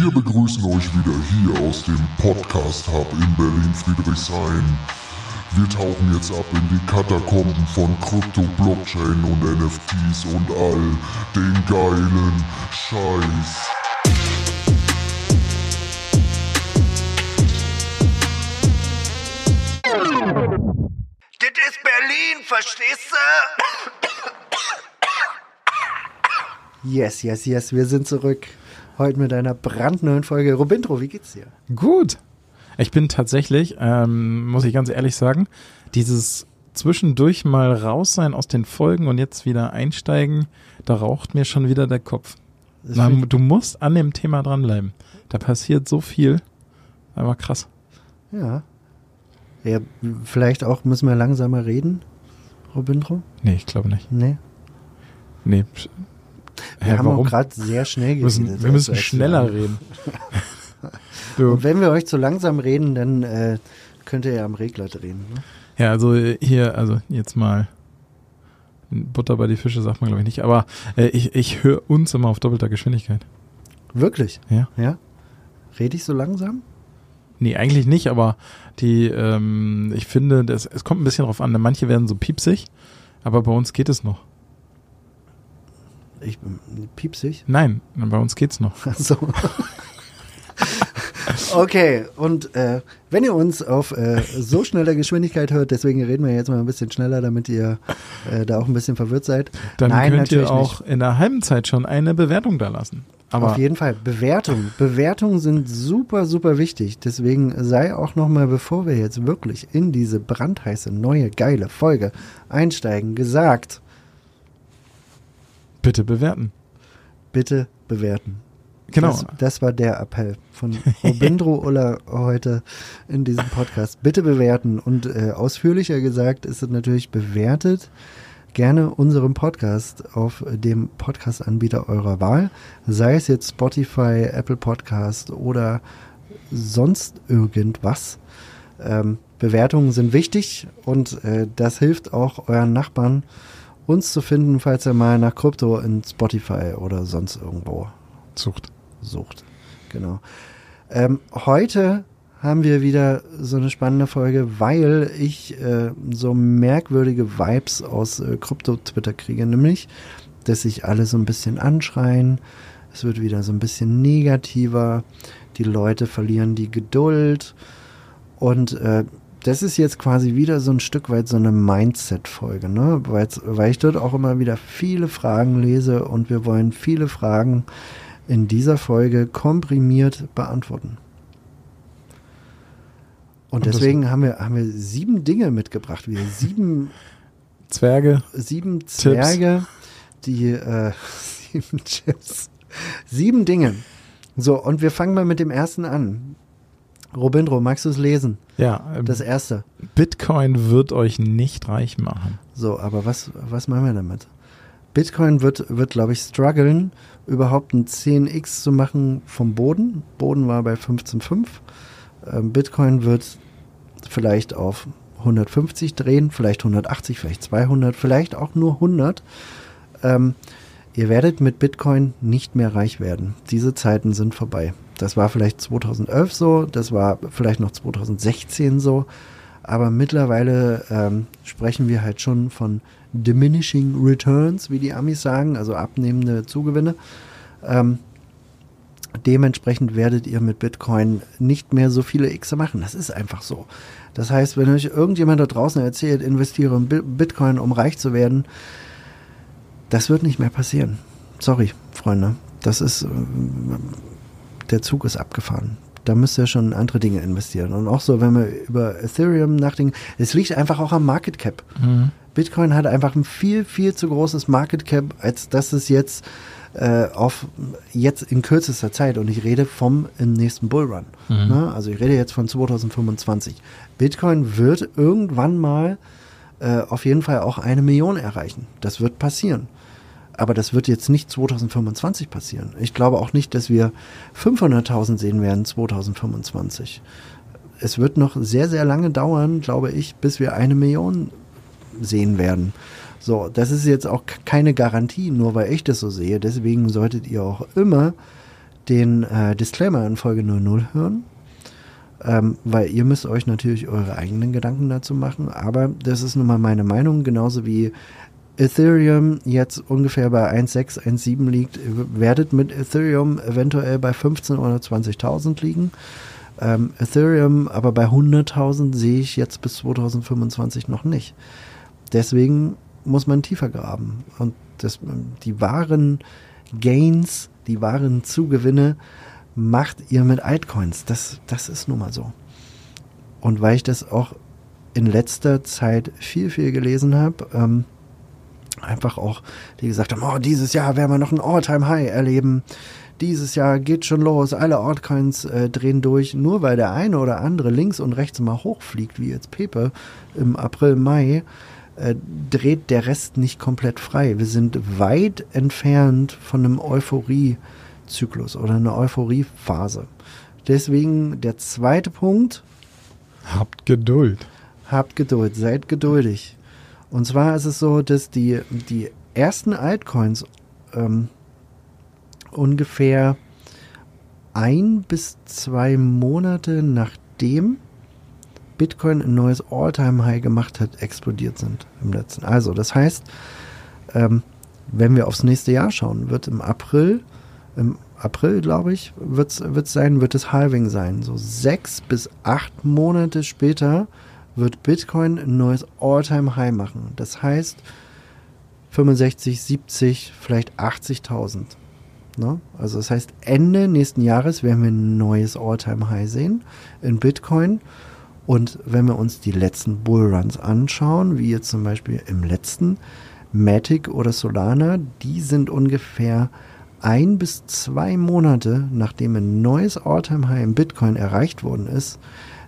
Wir begrüßen euch wieder hier aus dem Podcast Hub in Berlin-Friedrichshain. Wir tauchen jetzt ab in die Katakomben von Krypto, Blockchain und NFTs und all den geilen Scheiß. Das ist Berlin, verstehst du? Yes, yes, yes, wir sind zurück. Heute mit einer brandneuen Folge. Robintro, wie geht's dir? Gut. Ich bin tatsächlich, ähm, muss ich ganz ehrlich sagen, dieses zwischendurch mal raus sein aus den Folgen und jetzt wieder einsteigen, da raucht mir schon wieder der Kopf. Find du musst an dem Thema dranbleiben. Da passiert so viel. Aber krass. ja. Ja, vielleicht auch müssen wir langsamer reden, Robintro? Nee, ich glaube nicht. Nee. Nee. Wir Hä, haben warum? auch gerade sehr schnell wir geredet. müssen, wir müssen als- als schneller wir- reden. Und wenn wir euch zu langsam reden, dann äh, könnt ihr ja am Regler drehen. Ne? Ja, also äh, hier, also jetzt mal Butter bei die Fische sagt man glaube ich nicht, aber äh, ich, ich höre uns immer auf doppelter Geschwindigkeit. Wirklich? Ja. Ja? Rede ich so langsam? Nee, eigentlich nicht, aber die, ähm, ich finde, das, es kommt ein bisschen drauf an. Manche werden so piepsig, aber bei uns geht es noch. Ich bin piepsig. Nein, bei uns geht's noch. Ach So. Okay, und äh, wenn ihr uns auf äh, so schneller Geschwindigkeit hört, deswegen reden wir jetzt mal ein bisschen schneller, damit ihr äh, da auch ein bisschen verwirrt seid. Dann Nein, könnt ihr auch in der halben Zeit schon eine Bewertung da lassen. Aber Auf jeden Fall. Bewertungen. Bewertungen sind super, super wichtig. Deswegen sei auch nochmal, bevor wir jetzt wirklich in diese brandheiße, neue, geile Folge einsteigen, gesagt, bitte bewerten. bitte bewerten. Genau. Das, das war der Appell von Robindro Ulla heute in diesem Podcast. Bitte bewerten. Und äh, ausführlicher gesagt ist es natürlich bewertet gerne unseren Podcast auf dem Podcast-Anbieter eurer Wahl, sei es jetzt Spotify, Apple Podcast oder sonst irgendwas. Ähm, Bewertungen sind wichtig und äh, das hilft auch euren Nachbarn, uns zu finden, falls ihr mal nach Krypto in Spotify oder sonst irgendwo Sucht. sucht. Genau. Ähm, heute haben wir wieder so eine spannende Folge, weil ich äh, so merkwürdige Vibes aus äh, Krypto-Twitter kriege, nämlich, dass sich alle so ein bisschen anschreien, es wird wieder so ein bisschen negativer, die Leute verlieren die Geduld und äh, das ist jetzt quasi wieder so ein Stück weit so eine Mindset-Folge, ne? Weil's- weil ich dort auch immer wieder viele Fragen lese und wir wollen viele Fragen in dieser Folge komprimiert beantworten. Und Und deswegen haben wir, haben wir sieben Dinge mitgebracht, wieder sieben, Zwerge. sieben Zwerge, die äh, sieben Chips, sieben Dinge. So, und wir fangen mal mit dem ersten an. Robindro, magst du es lesen? Ja, ähm, Das erste. Bitcoin wird euch nicht reich machen. So, aber was, was machen wir damit? Bitcoin wird, wird glaube ich, strugglen, überhaupt ein 10x zu machen vom Boden. Boden war bei 15,5. Ähm, Bitcoin wird vielleicht auf 150 drehen, vielleicht 180, vielleicht 200, vielleicht auch nur 100. Ähm, ihr werdet mit Bitcoin nicht mehr reich werden. Diese Zeiten sind vorbei. Das war vielleicht 2011 so, das war vielleicht noch 2016 so, aber mittlerweile ähm, sprechen wir halt schon von diminishing returns, wie die Amis sagen, also abnehmende Zugewinne. Ähm, dementsprechend werdet ihr mit Bitcoin nicht mehr so viele X machen. Das ist einfach so. Das heißt, wenn euch irgendjemand da draußen erzählt, investiere in Bi- Bitcoin, um reich zu werden, das wird nicht mehr passieren. Sorry, Freunde. Das ist, ähm, der Zug ist abgefahren. Da müsst ihr schon in andere Dinge investieren. Und auch so, wenn wir über Ethereum nachdenken, es liegt einfach auch am Market Cap. Bitcoin hat einfach ein viel, viel zu großes Market Cap, als dass es jetzt äh, auf jetzt in kürzester Zeit, und ich rede vom im nächsten Bullrun. Ne? Also ich rede jetzt von 2025. Bitcoin wird irgendwann mal äh, auf jeden Fall auch eine Million erreichen. Das wird passieren. Aber das wird jetzt nicht 2025 passieren. Ich glaube auch nicht, dass wir 500.000 sehen werden 2025. Es wird noch sehr, sehr lange dauern, glaube ich, bis wir eine Million sehen werden. So, das ist jetzt auch keine Garantie, nur weil ich das so sehe. Deswegen solltet ihr auch immer den äh, Disclaimer in Folge 00 hören. Ähm, weil ihr müsst euch natürlich eure eigenen Gedanken dazu machen, aber das ist nun mal meine Meinung, genauso wie Ethereum jetzt ungefähr bei 1,6, 1,7 liegt, werdet mit Ethereum eventuell bei 15.000 oder 20.000 liegen. Ähm, Ethereum aber bei 100.000 sehe ich jetzt bis 2025 noch nicht. Deswegen muss man tiefer graben. Und das, die wahren Gains, die wahren Zugewinne macht ihr mit Altcoins. Das, das ist nun mal so. Und weil ich das auch in letzter Zeit viel, viel gelesen habe, ähm, einfach auch, die gesagt haben, oh, dieses Jahr werden wir noch ein All-Time-High erleben. Dieses Jahr geht schon los, alle Altcoins äh, drehen durch, nur weil der eine oder andere links und rechts mal hochfliegt, wie jetzt Pepe im April, Mai, äh, dreht der Rest nicht komplett frei. Wir sind weit entfernt von einem Euphorie-Zyklus oder einer Euphoriephase. Deswegen der zweite Punkt. Habt Geduld. Habt Geduld, seid geduldig. Und zwar ist es so, dass die, die ersten Altcoins ähm, ungefähr ein bis zwei Monate nachdem Bitcoin ein neues All-Time-High gemacht hat, explodiert sind im letzten. Also, das heißt, ähm, wenn wir aufs nächste Jahr schauen, wird im April, im April, glaube ich, wird es sein, wird es Halving sein. So sechs bis acht Monate später wird Bitcoin ein neues All-Time-High machen. Das heißt 65, 70, vielleicht 80.000. Ne? Also das heißt, Ende nächsten Jahres werden wir ein neues All-Time-High sehen in Bitcoin. Und wenn wir uns die letzten Bullruns anschauen, wie jetzt zum Beispiel im letzten Matic oder Solana, die sind ungefähr ein bis zwei Monate, nachdem ein neues All-Time-High im Bitcoin erreicht worden ist,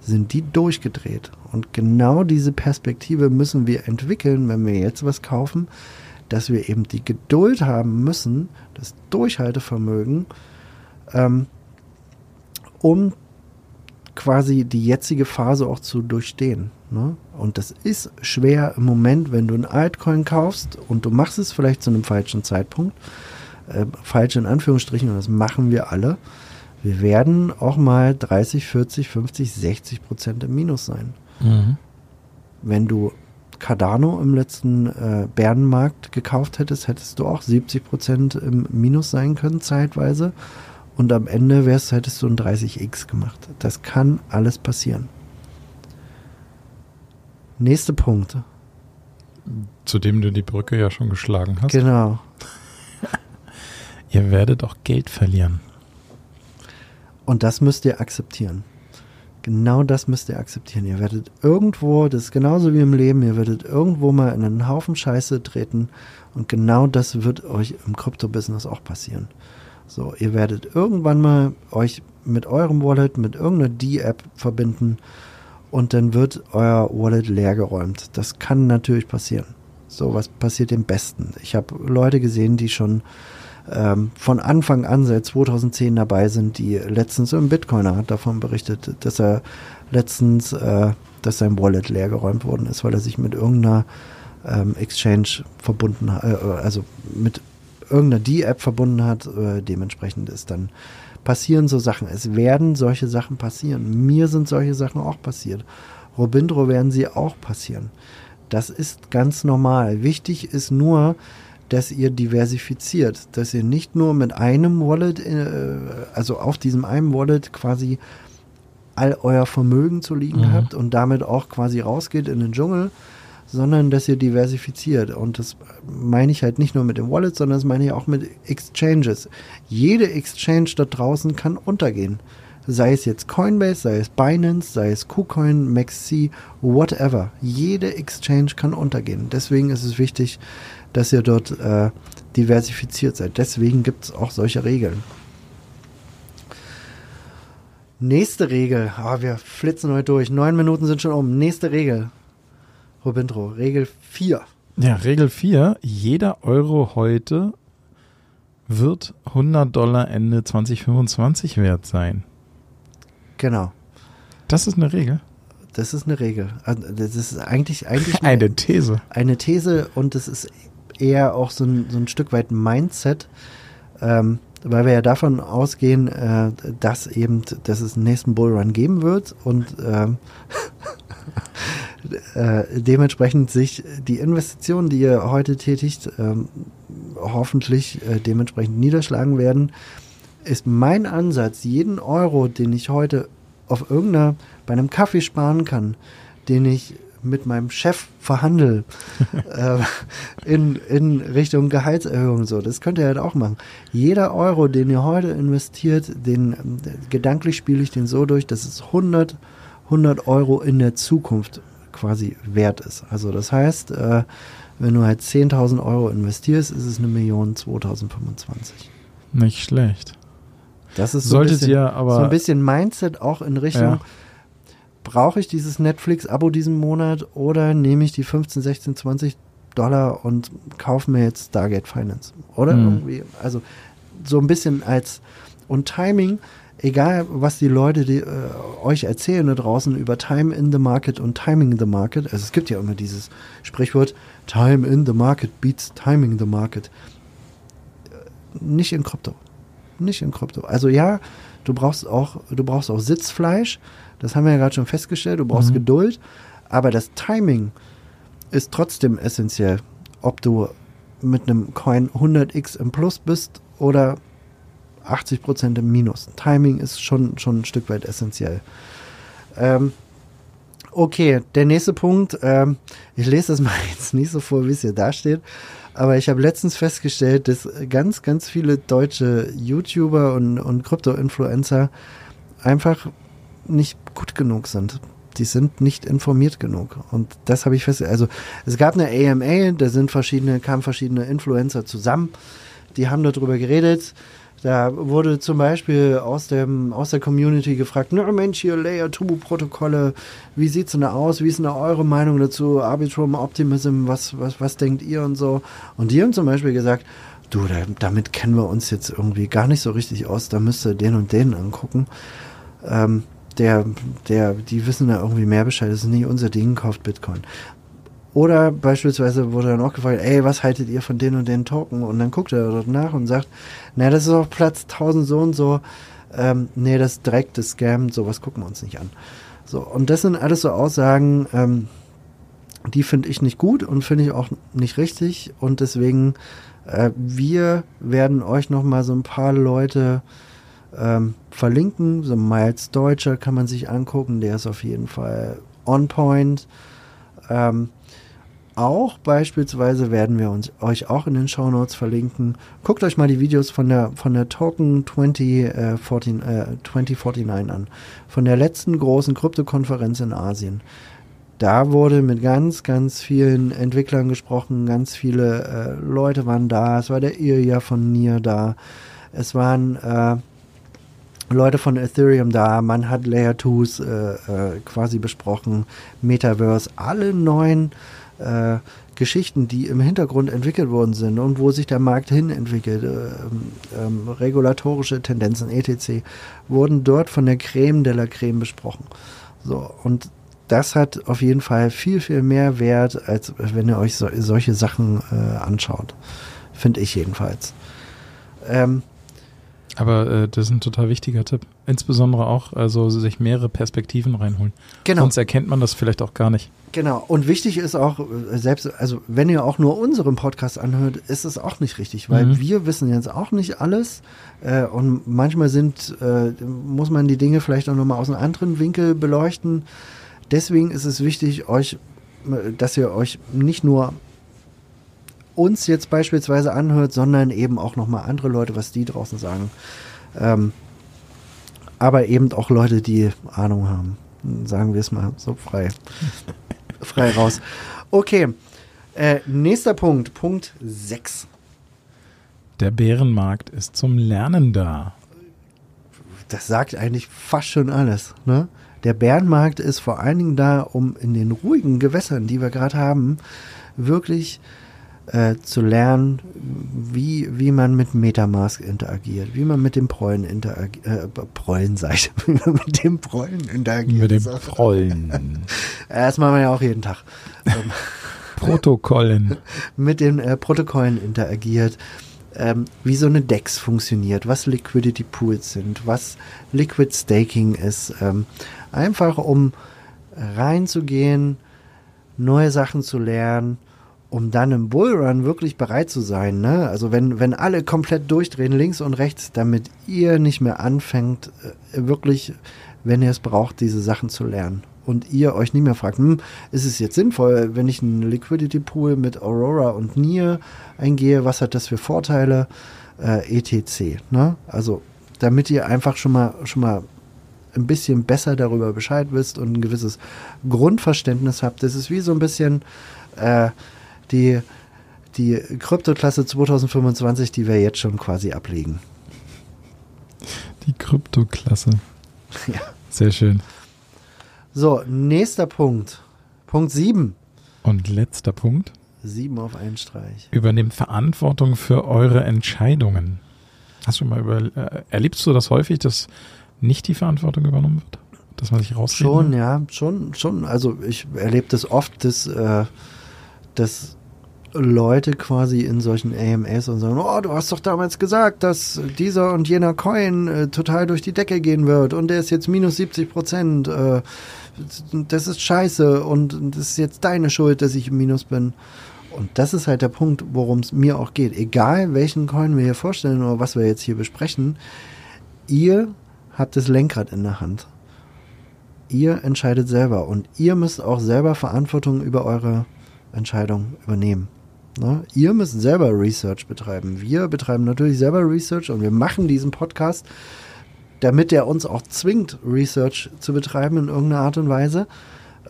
sind die durchgedreht. Und genau diese Perspektive müssen wir entwickeln, wenn wir jetzt was kaufen, dass wir eben die Geduld haben müssen, das Durchhaltevermögen, ähm, um quasi die jetzige Phase auch zu durchstehen. Ne? Und das ist schwer im Moment, wenn du ein Altcoin kaufst und du machst es vielleicht zu einem falschen Zeitpunkt, äh, falsch in Anführungsstrichen, und das machen wir alle, wir werden auch mal 30, 40, 50, 60 Prozent im Minus sein. Mhm. Wenn du Cardano im letzten äh, Bärenmarkt gekauft hättest, hättest du auch 70 Prozent im Minus sein können, zeitweise. Und am Ende wärst, hättest du ein 30x gemacht. Das kann alles passieren. Nächster Punkt. Zu dem du die Brücke ja schon geschlagen hast. Genau. Ihr werdet auch Geld verlieren. Und das müsst ihr akzeptieren. Genau das müsst ihr akzeptieren. Ihr werdet irgendwo, das ist genauso wie im Leben, ihr werdet irgendwo mal in einen Haufen Scheiße treten und genau das wird euch im Krypto-Business auch passieren. So, ihr werdet irgendwann mal euch mit eurem Wallet, mit irgendeiner D-App verbinden und dann wird euer Wallet leergeräumt. Das kann natürlich passieren. So, was passiert dem Besten? Ich habe Leute gesehen, die schon ähm, von Anfang an seit 2010 dabei sind, die letztens im Bitcoiner hat davon berichtet, dass er letztens, äh, dass sein Wallet leergeräumt worden ist, weil er sich mit irgendeiner ähm, Exchange verbunden hat, äh, also mit irgendeiner D-App verbunden hat, äh, dementsprechend ist dann passieren so Sachen. Es werden solche Sachen passieren. Mir sind solche Sachen auch passiert. Robindro werden sie auch passieren. Das ist ganz normal. Wichtig ist nur, dass ihr diversifiziert, dass ihr nicht nur mit einem Wallet, äh, also auf diesem einen Wallet quasi all euer Vermögen zu liegen mhm. habt und damit auch quasi rausgeht in den Dschungel, sondern dass ihr diversifiziert. Und das meine ich halt nicht nur mit dem Wallet, sondern das meine ich auch mit Exchanges. Jede Exchange da draußen kann untergehen. Sei es jetzt Coinbase, sei es Binance, sei es KuCoin, MaxC, whatever. Jede Exchange kann untergehen. Deswegen ist es wichtig, dass ihr dort äh, diversifiziert seid. Deswegen gibt es auch solche Regeln. Nächste Regel. Oh, wir flitzen heute durch. Neun Minuten sind schon um. Nächste Regel. Robintro, Regel 4. Ja, Regel 4. Jeder Euro heute wird 100 Dollar Ende 2025 wert sein. Genau. Das ist eine Regel. Das ist eine Regel. Also, das ist eigentlich, eigentlich eine These. Eine These und das ist eher auch so ein, so ein Stück weit Mindset. Ähm, weil wir ja davon ausgehen, äh, dass eben, dass es einen nächsten Bullrun geben wird und ähm, äh, dementsprechend sich die Investitionen, die ihr heute tätigt, ähm, hoffentlich äh, dementsprechend niederschlagen werden, ist mein Ansatz, jeden Euro, den ich heute auf irgendeiner, bei einem Kaffee sparen kann, den ich mit meinem Chef verhandle äh, in, in Richtung Gehaltserhöhung so. Das könnt ihr halt auch machen. Jeder Euro, den ihr heute investiert, den gedanklich spiele ich den so durch, dass es 100, 100 Euro in der Zukunft quasi wert ist. Also das heißt, äh, wenn du halt 10.000 Euro investierst, ist es eine Million 2025. Nicht schlecht. Das ist so Solltet ein bisschen, ihr aber- so ein bisschen Mindset auch in Richtung, Ja. Brauche ich dieses Netflix-Abo diesen Monat oder nehme ich die 15, 16, 20 Dollar und kaufe mir jetzt Stargate Finance? Oder Mhm. irgendwie, also so ein bisschen als und Timing, egal was die Leute die, äh, euch erzählen da draußen über Time in the Market und Timing in the Market, also es gibt ja immer dieses Sprichwort, Time in the Market beats Timing the Market. Äh, Nicht in Krypto. Nicht in Krypto. Also ja, du brauchst auch, du brauchst auch Sitzfleisch, das haben wir ja gerade schon festgestellt, du brauchst Mhm. Geduld, aber das Timing ist trotzdem essentiell, ob du mit einem Coin 100x im Plus bist oder 80% im Minus. Timing ist schon, schon ein Stück weit essentiell. Ähm, okay, der nächste Punkt, ähm, ich lese das mal jetzt nicht so vor, wie es hier da steht, aber ich habe letztens festgestellt, dass ganz, ganz viele deutsche YouTuber und, und Krypto-Influencer einfach nicht gut genug sind. Die sind nicht informiert genug. Und das habe ich festgestellt. Also es gab eine AMA, da sind verschiedene, kamen verschiedene Influencer zusammen, die haben darüber geredet. Da wurde zum Beispiel aus, dem, aus der Community gefragt, na Mensch, hier Layer-2-Protokolle, wie sieht's denn da aus? Wie ist denn da eure Meinung dazu? Arbitrum, Optimism, was, was, was denkt ihr und so? Und die haben zum Beispiel gesagt, du, da, damit kennen wir uns jetzt irgendwie gar nicht so richtig aus, da müsst ihr den und den angucken. Ähm, der, der, die wissen da irgendwie mehr Bescheid, das ist nicht unser Ding, kauft Bitcoin. Oder beispielsweise wurde dann auch gefragt, ey, was haltet ihr von den und den Token? Und dann guckt er dort nach und sagt, na, das ist auf Platz 1000 so und so. Ähm, nee, das ist direkt das Scam, sowas gucken wir uns nicht an. So, und das sind alles so Aussagen, ähm, die finde ich nicht gut und finde ich auch nicht richtig. Und deswegen, äh, wir werden euch nochmal so ein paar Leute ähm, verlinken. So Miles Deutscher kann man sich angucken, der ist auf jeden Fall on point. Ähm, auch beispielsweise werden wir uns euch auch in den Show Notes verlinken. Guckt euch mal die Videos von der von der Token 20, äh, 14, äh, 2049 an, von der letzten großen Kryptokonferenz in Asien. Da wurde mit ganz, ganz vielen Entwicklern gesprochen, ganz viele äh, Leute waren da. Es war der Ilya von Nier da. Es waren äh, Leute von Ethereum da, man hat Layer 2s äh, äh, quasi besprochen, Metaverse, alle neuen äh, Geschichten, die im Hintergrund entwickelt worden sind und wo sich der Markt hin entwickelt, ähm, ähm, regulatorische Tendenzen, etc., wurden dort von der Creme de la Creme besprochen. So, und das hat auf jeden Fall viel, viel mehr Wert, als wenn ihr euch so, solche Sachen äh, anschaut. Finde ich jedenfalls. Ähm, Aber äh, das ist ein total wichtiger Tipp. Insbesondere auch, also sich mehrere Perspektiven reinholen. genau. Sonst erkennt man das vielleicht auch gar nicht. Genau, und wichtig ist auch, äh, selbst, also wenn ihr auch nur unseren Podcast anhört, ist es auch nicht richtig, weil Mhm. wir wissen jetzt auch nicht alles äh, und manchmal sind, äh, muss man die Dinge vielleicht auch nochmal aus einem anderen Winkel beleuchten. Deswegen ist es wichtig, euch, äh, dass ihr euch nicht nur uns jetzt beispielsweise anhört, sondern eben auch nochmal andere Leute, was die draußen sagen. Ähm, aber eben auch Leute, die Ahnung haben. Sagen wir es mal so frei. frei raus. Okay. Äh, nächster Punkt, Punkt 6. Der Bärenmarkt ist zum Lernen da. Das sagt eigentlich fast schon alles. Ne? Der Bärenmarkt ist vor allen Dingen da, um in den ruhigen Gewässern, die wir gerade haben, wirklich äh, zu lernen, wie, wie man mit Metamask interagiert, wie man mit dem Prollen interagiert, äh, Prollen sag ich, wie man mit dem Prollen interagiert. Mit dem. Prollen. Äh, Das machen wir ja auch jeden Tag. Ähm, Protokollen. mit den äh, Protokollen interagiert, ähm, wie so eine DEX funktioniert, was Liquidity Pools sind, was Liquid Staking ist. Ähm, einfach um reinzugehen, neue Sachen zu lernen, um dann im Bullrun wirklich bereit zu sein. Ne? Also wenn, wenn alle komplett durchdrehen, links und rechts, damit ihr nicht mehr anfängt, äh, wirklich, wenn ihr es braucht, diese Sachen zu lernen. Und ihr euch nicht mehr fragt, hm, ist es jetzt sinnvoll, wenn ich einen Liquidity Pool mit Aurora und Nier eingehe, was hat das für Vorteile? Äh, etc. Ne? Also damit ihr einfach schon mal, schon mal ein bisschen besser darüber Bescheid wisst und ein gewisses Grundverständnis habt. Das ist wie so ein bisschen äh, die, die Kryptoklasse 2025, die wir jetzt schon quasi ablegen. Die Kryptoklasse. Ja. Sehr schön. So, nächster Punkt. Punkt 7. Und letzter Punkt. 7 auf einen Streich. Übernehmt Verantwortung für eure Entscheidungen. Hast du mal über, äh, erlebst du das häufig, dass nicht die Verantwortung übernommen wird? Dass man sich rausreden Schon, ja, schon, schon. Also ich erlebe das oft, dass, äh, dass Leute quasi in solchen AMAs und sagen, oh, du hast doch damals gesagt, dass dieser und jener Coin äh, total durch die Decke gehen wird und der ist jetzt minus 70 Prozent. Äh, das ist scheiße und das ist jetzt deine Schuld, dass ich im Minus bin. Und das ist halt der Punkt, worum es mir auch geht. Egal welchen Coin wir hier vorstellen oder was wir jetzt hier besprechen, ihr habt das Lenkrad in der Hand. Ihr entscheidet selber und ihr müsst auch selber Verantwortung über eure Entscheidung übernehmen. Ne? Ihr müsst selber Research betreiben. Wir betreiben natürlich selber Research und wir machen diesen Podcast, damit er uns auch zwingt, Research zu betreiben in irgendeiner Art und Weise.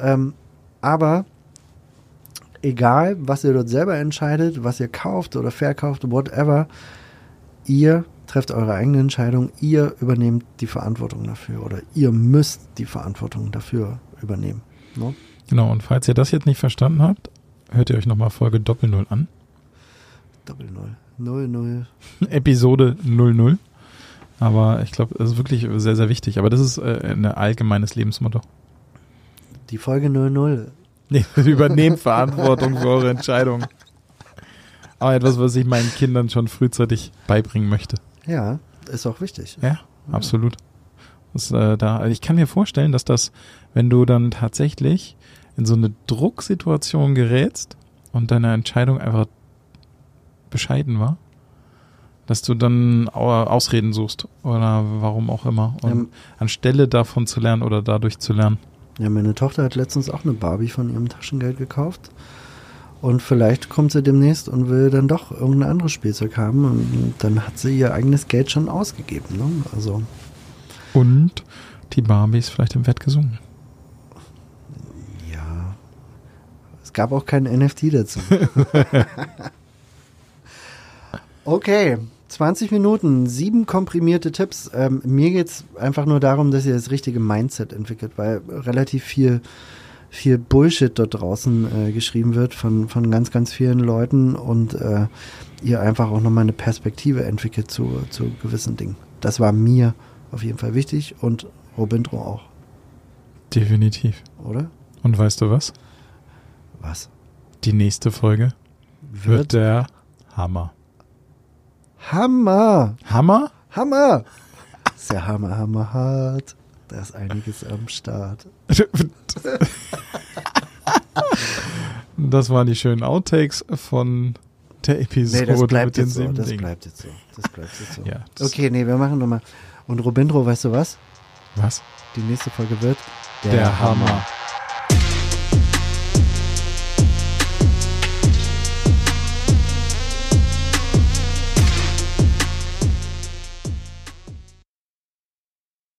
Ähm, aber egal, was ihr dort selber entscheidet, was ihr kauft oder verkauft, whatever, ihr trefft eure eigene Entscheidung, ihr übernehmt die Verantwortung dafür oder ihr müsst die Verantwortung dafür übernehmen. Ne? Genau, und falls ihr das jetzt nicht verstanden habt, hört ihr euch nochmal Folge Doppel Null an. Doppel Null. Null, Null. Episode 00. Aber ich glaube, das ist wirklich sehr, sehr wichtig. Aber das ist äh, ein allgemeines Lebensmotto. Die Folge 00. Nee, übernehmt Verantwortung für eure Entscheidungen. Aber etwas, was ich meinen Kindern schon frühzeitig beibringen möchte. Ja, ist auch wichtig. Ja, absolut. Das, äh, da, ich kann mir vorstellen, dass das, wenn du dann tatsächlich in so eine Drucksituation gerätst und deine Entscheidung einfach bescheiden war, dass du dann au- Ausreden suchst oder warum auch immer. Und Ähm. anstelle davon zu lernen oder dadurch zu lernen. Ja, meine Tochter hat letztens auch eine Barbie von ihrem Taschengeld gekauft. Und vielleicht kommt sie demnächst und will dann doch irgendein anderes Spielzeug haben. Und dann hat sie ihr eigenes Geld schon ausgegeben. Ne? Also, Und die Barbie ist vielleicht im Wert gesunken. ja. Es gab auch kein NFT dazu. okay, 20 Minuten, sieben komprimierte Tipps. Ähm, mir geht es einfach nur darum, dass ihr das richtige Mindset entwickelt, weil relativ viel, viel Bullshit dort draußen äh, geschrieben wird von, von ganz, ganz vielen Leuten und äh, ihr einfach auch nochmal eine Perspektive entwickelt zu, zu gewissen Dingen. Das war mir auf jeden Fall wichtig und Robintro auch, Definitiv. oder? Und weißt du was? Was? Die nächste Folge wird der Hammer. Hammer! Hammer? Hammer! Ist ja Hammer, Hammer hart. Da ist einiges am Start. Das waren die schönen Outtakes von der Episode Nee, das bleibt mit den jetzt so. sieben Das Dingen. bleibt jetzt so. Das bleibt jetzt so. Ja, okay, nee, wir machen nochmal. Und Robindro, weißt du was? Was? Die nächste Folge wird Der Hammer.